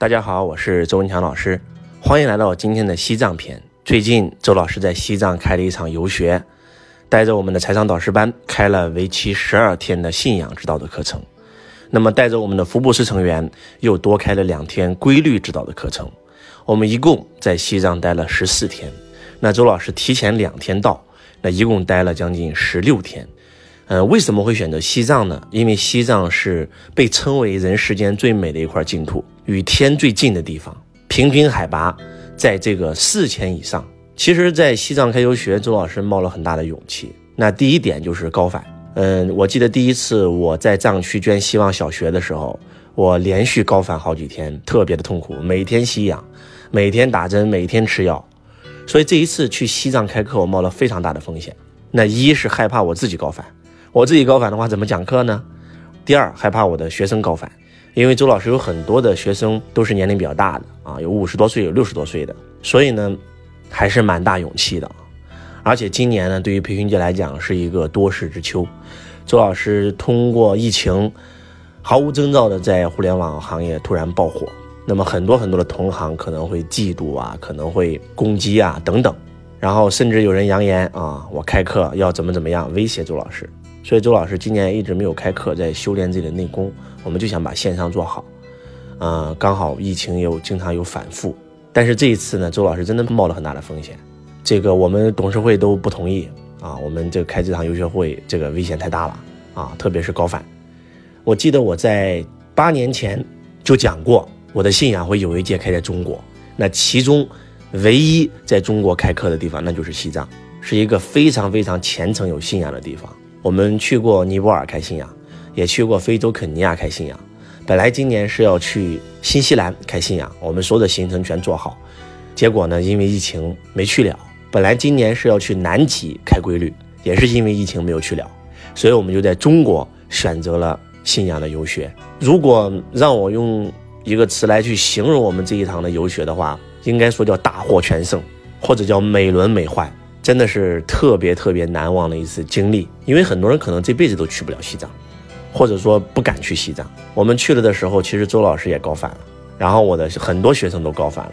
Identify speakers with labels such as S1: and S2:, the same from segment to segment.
S1: 大家好，我是周文强老师，欢迎来到今天的西藏篇。最近，周老师在西藏开了一场游学，带着我们的财商导师班开了为期十二天的信仰指导的课程。那么，带着我们的福布斯成员又多开了两天规律指导的课程。我们一共在西藏待了十四天。那周老师提前两天到，那一共待了将近十六天。呃，为什么会选择西藏呢？因为西藏是被称为人世间最美的一块净土，与天最近的地方，平均海拔在这个四千以上。其实，在西藏开游学，周老师冒了很大的勇气。那第一点就是高反。嗯，我记得第一次我在藏区捐希望小学的时候，我连续高反好几天，特别的痛苦，每天吸氧，每天打针，每天吃药。所以这一次去西藏开课，我冒了非常大的风险。那一是害怕我自己高反。我自己高反的话怎么讲课呢？第二，害怕我的学生高反，因为周老师有很多的学生都是年龄比较大的啊，有五十多岁，有六十多岁的，所以呢，还是蛮大勇气的。而且今年呢，对于培训界来讲是一个多事之秋，周老师通过疫情，毫无征兆的在互联网行业突然爆火，那么很多很多的同行可能会嫉妒啊，可能会攻击啊等等，然后甚至有人扬言啊，我开课要怎么怎么样威胁周老师。所以周老师今年一直没有开课，在修炼自己的内功。我们就想把线上做好，嗯，刚好疫情又经常有反复，但是这一次呢，周老师真的冒了很大的风险。这个我们董事会都不同意啊，我们这开这场游学会，这个危险太大了啊，特别是高反。我记得我在八年前就讲过，我的信仰会有一届开在中国，那其中唯一在中国开课的地方，那就是西藏，是一个非常非常虔诚有信仰的地方。我们去过尼泊尔开信仰，也去过非洲肯尼亚开信仰。本来今年是要去新西兰开信仰，我们所有的行程全做好，结果呢，因为疫情没去了。本来今年是要去南极开规律，也是因为疫情没有去了，所以我们就在中国选择了信仰的游学。如果让我用一个词来去形容我们这一堂的游学的话，应该说叫大获全胜，或者叫美轮美奂。真的是特别特别难忘的一次经历，因为很多人可能这辈子都去不了西藏，或者说不敢去西藏。我们去了的时候，其实周老师也高反了，然后我的很多学生都高反了。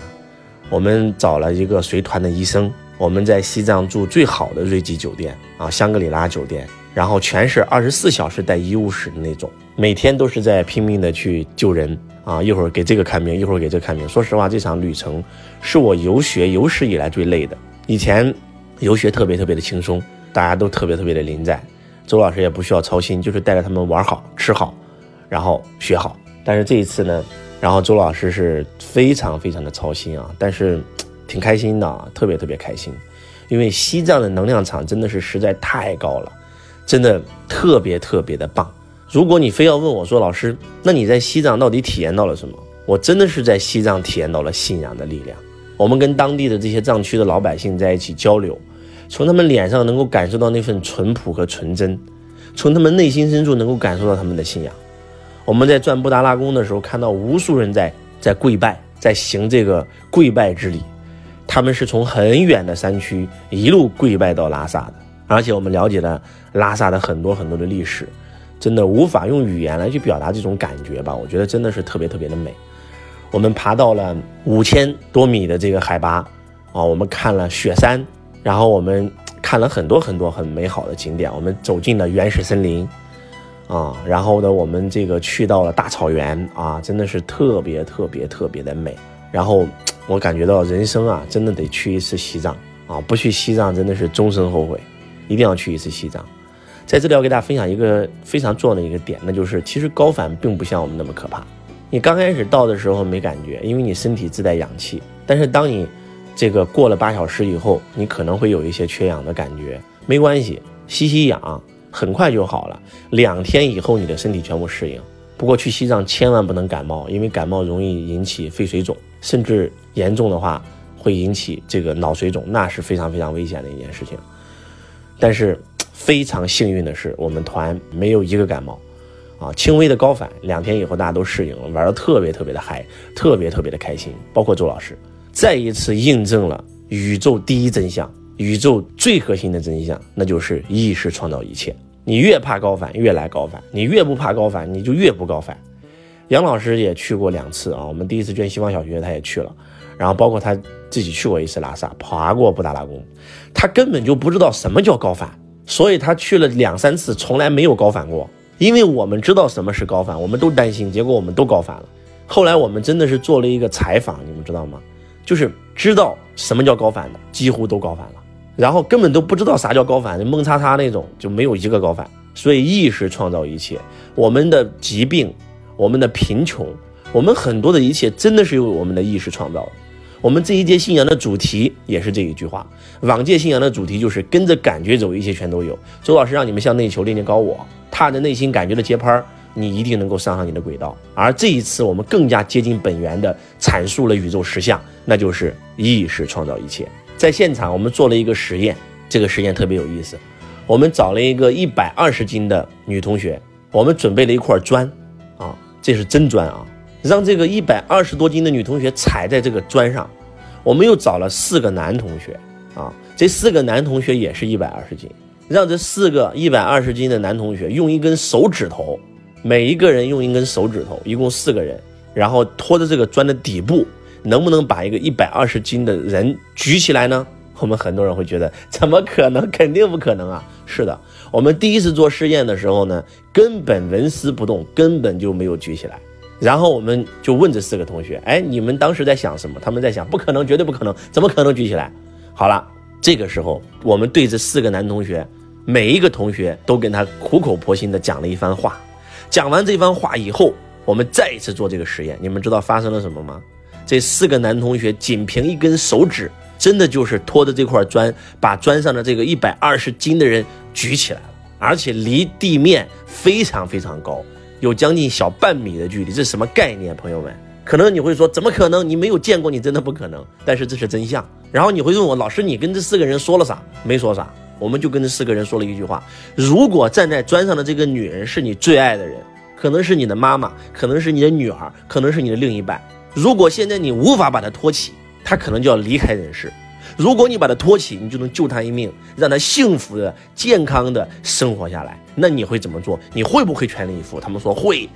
S1: 我们找了一个随团的医生，我们在西藏住最好的瑞吉酒店啊，香格里拉酒店，然后全是二十四小时带医务室的那种，每天都是在拼命的去救人啊，一会儿给这个看病，一会儿给这个看病。说实话，这场旅程是我游学有史以来最累的。以前。游学特别特别的轻松，大家都特别特别的临在，周老师也不需要操心，就是带着他们玩好吃好，然后学好。但是这一次呢，然后周老师是非常非常的操心啊，但是挺开心的，特别特别开心，因为西藏的能量场真的是实在太高了，真的特别特别的棒。如果你非要问我说，老师，那你在西藏到底体验到了什么？我真的是在西藏体验到了信仰的力量。我们跟当地的这些藏区的老百姓在一起交流。从他们脸上能够感受到那份淳朴和纯真，从他们内心深处能够感受到他们的信仰。我们在转布达拉宫的时候，看到无数人在在跪拜，在行这个跪拜之礼。他们是从很远的山区一路跪拜到拉萨的，而且我们了解了拉萨的很多很多的历史，真的无法用语言来去表达这种感觉吧？我觉得真的是特别特别的美。我们爬到了五千多米的这个海拔，啊，我们看了雪山。然后我们看了很多很多很美好的景点，我们走进了原始森林，啊，然后呢，我们这个去到了大草原啊，真的是特别特别特别的美。然后我感觉到人生啊，真的得去一次西藏啊，不去西藏真的是终身后悔，一定要去一次西藏。在这里要给大家分享一个非常重要的一个点，那就是其实高反并不像我们那么可怕。你刚开始到的时候没感觉，因为你身体自带氧气，但是当你这个过了八小时以后，你可能会有一些缺氧的感觉，没关系，吸吸氧，很快就好了。两天以后，你的身体全部适应。不过去西藏千万不能感冒，因为感冒容易引起肺水肿，甚至严重的话会引起这个脑水肿，那是非常非常危险的一件事情。但是非常幸运的是，我们团没有一个感冒，啊，轻微的高反，两天以后大家都适应了，玩的特别特别的嗨，特别特别的开心，包括周老师。再一次印证了宇宙第一真相，宇宙最核心的真相，那就是意识创造一切。你越怕高反，越来高反；你越不怕高反，你就越不高反。杨老师也去过两次啊，我们第一次捐西方小学，他也去了，然后包括他自己去过一次拉萨，爬过布达拉宫，他根本就不知道什么叫高反，所以他去了两三次，从来没有高反过。因为我们知道什么是高反，我们都担心，结果我们都高反了。后来我们真的是做了一个采访，你们知道吗？就是知道什么叫高反的，几乎都高反了，然后根本都不知道啥叫高反，就懵叉叉那种就没有一个高反。所以意识创造一切，我们的疾病。我们的贫穷，我们很多的一切，真的是由我们的意识创造的。我们这一届信仰的主题也是这一句话。往届信仰的主题就是跟着感觉走，一切全都有。周老师让你们向内求，练练高我，踏着内心感觉的节拍，你一定能够上上你的轨道。而这一次，我们更加接近本源的阐述了宇宙实相，那就是意识创造一切。在现场，我们做了一个实验，这个实验特别有意思。我们找了一个一百二十斤的女同学，我们准备了一块砖。啊这是真砖啊！让这个一百二十多斤的女同学踩在这个砖上，我们又找了四个男同学啊，这四个男同学也是一百二十斤，让这四个一百二十斤的男同学用一根手指头，每一个人用一根手指头，一共四个人，然后拖着这个砖的底部，能不能把一个一百二十斤的人举起来呢？我们很多人会觉得，怎么可能？肯定不可能啊！是的，我们第一次做试验的时候呢，根本纹丝不动，根本就没有举起来。然后我们就问这四个同学：“哎，你们当时在想什么？”他们在想：“不可能，绝对不可能，怎么可能举起来？”好了，这个时候我们对这四个男同学，每一个同学都跟他苦口婆心的讲了一番话。讲完这番话以后，我们再一次做这个实验。你们知道发生了什么吗？这四个男同学仅凭一根手指。真的就是拖着这块砖，把砖上的这个一百二十斤的人举起来了，而且离地面非常非常高，有将近小半米的距离。这是什么概念，朋友们？可能你会说，怎么可能？你没有见过，你真的不可能。但是这是真相。然后你会问我，老师，你跟这四个人说了啥？没说啥，我们就跟这四个人说了一句话：如果站在砖上的这个女人是你最爱的人，可能是你的妈妈，可能是你的女儿，可能是你的另一半。如果现在你无法把她托起。她可能就要离开人世，如果你把她托起，你就能救她一命，让她幸福的、健康的生活下来。那你会怎么做？你会不会全力以赴？他们说会。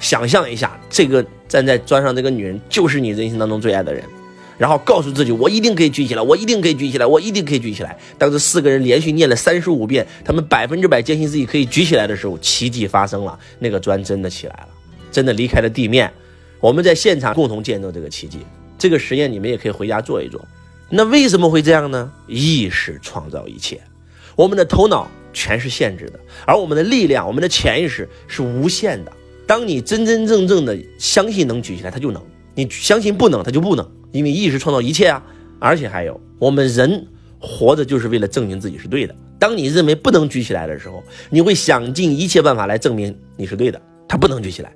S1: 想象一下，这个站在砖上这个女人就是你人生当中最爱的人，然后告诉自己，我一定可以举起来，我一定可以举起来，我一定可以举起来。当这四个人连续念了三十五遍，他们百分之百坚信自己可以举起来的时候，奇迹发生了，那个砖真的起来了，真的离开了地面。我们在现场共同见证这个奇迹。这个实验你们也可以回家做一做。那为什么会这样呢？意识创造一切，我们的头脑全是限制的，而我们的力量、我们的潜意识是无限的。当你真真正正的相信能举起来，它就能；你相信不能，它就不能。因为意识创造一切啊！而且还有，我们人活着就是为了证明自己是对的。当你认为不能举起来的时候，你会想尽一切办法来证明你是对的，它不能举起来。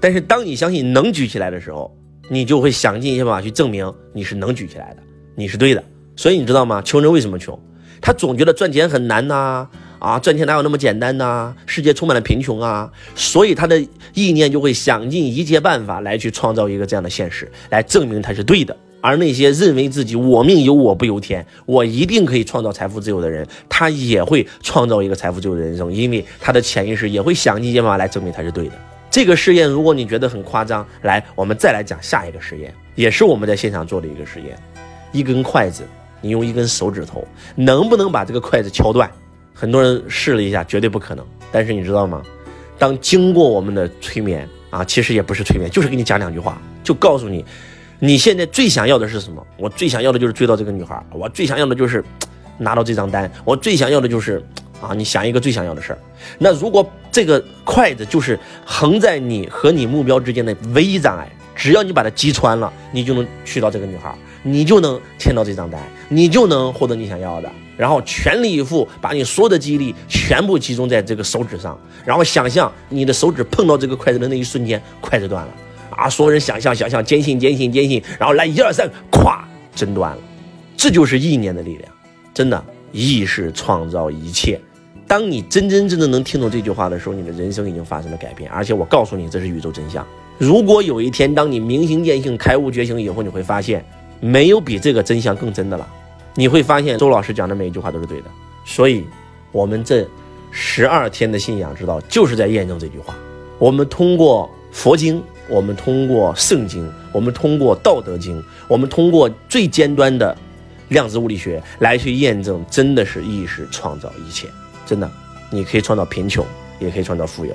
S1: 但是当你相信能举起来的时候，你就会想尽一切办法去证明你是能举起来的，你是对的。所以你知道吗？穷人为什么穷？他总觉得赚钱很难呐，啊赚钱哪有那么简单呐？世界充满了贫穷啊，所以他的意念就会想尽一切办法来去创造一个这样的现实，来证明他是对的。而那些认为自己我命由我不由天，我一定可以创造财富自由的人，他也会创造一个财富自由的人生，因为他的潜意识也会想尽一切办法来证明他是对的。这个试验，如果你觉得很夸张，来，我们再来讲下一个实验，也是我们在现场做的一个实验。一根筷子，你用一根手指头，能不能把这个筷子敲断？很多人试了一下，绝对不可能。但是你知道吗？当经过我们的催眠啊，其实也不是催眠，就是给你讲两句话，就告诉你，你现在最想要的是什么？我最想要的就是追到这个女孩，我最想要的就是拿到这张单，我最想要的就是。啊，你想一个最想要的事儿，那如果这个筷子就是横在你和你目标之间的唯一障碍，只要你把它击穿了，你就能去到这个女孩，你就能签到这张单，你就能获得你想要的。然后全力以赴，把你所有的记忆力全部集中在这个手指上，然后想象你的手指碰到这个筷子的那一瞬间，筷子断了。啊，所有人想象，想象，坚信，坚信，坚信，然后来一二三，咵，真断了。这就是意念的力量，真的，意识创造一切。当你真真正正能听懂这句话的时候，你的人生已经发生了改变。而且我告诉你，这是宇宙真相。如果有一天，当你明心见性、开悟觉醒以后，你会发现，没有比这个真相更真的了。你会发现，周老师讲的每一句话都是对的。所以，我们这十二天的信仰之道，就是在验证这句话。我们通过佛经，我们通过圣经，我们通过道德经，我们通过最尖端的量子物理学来去验证，真的是意识创造一切。真的，你可以创造贫穷，也可以创造富有；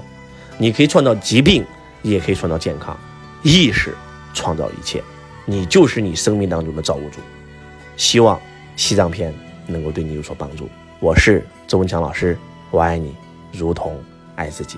S1: 你可以创造疾病，也可以创造健康。意识创造一切，你就是你生命当中的造物主。希望西藏篇能够对你有所帮助。我是周文强老师，我爱你，如同爱自己。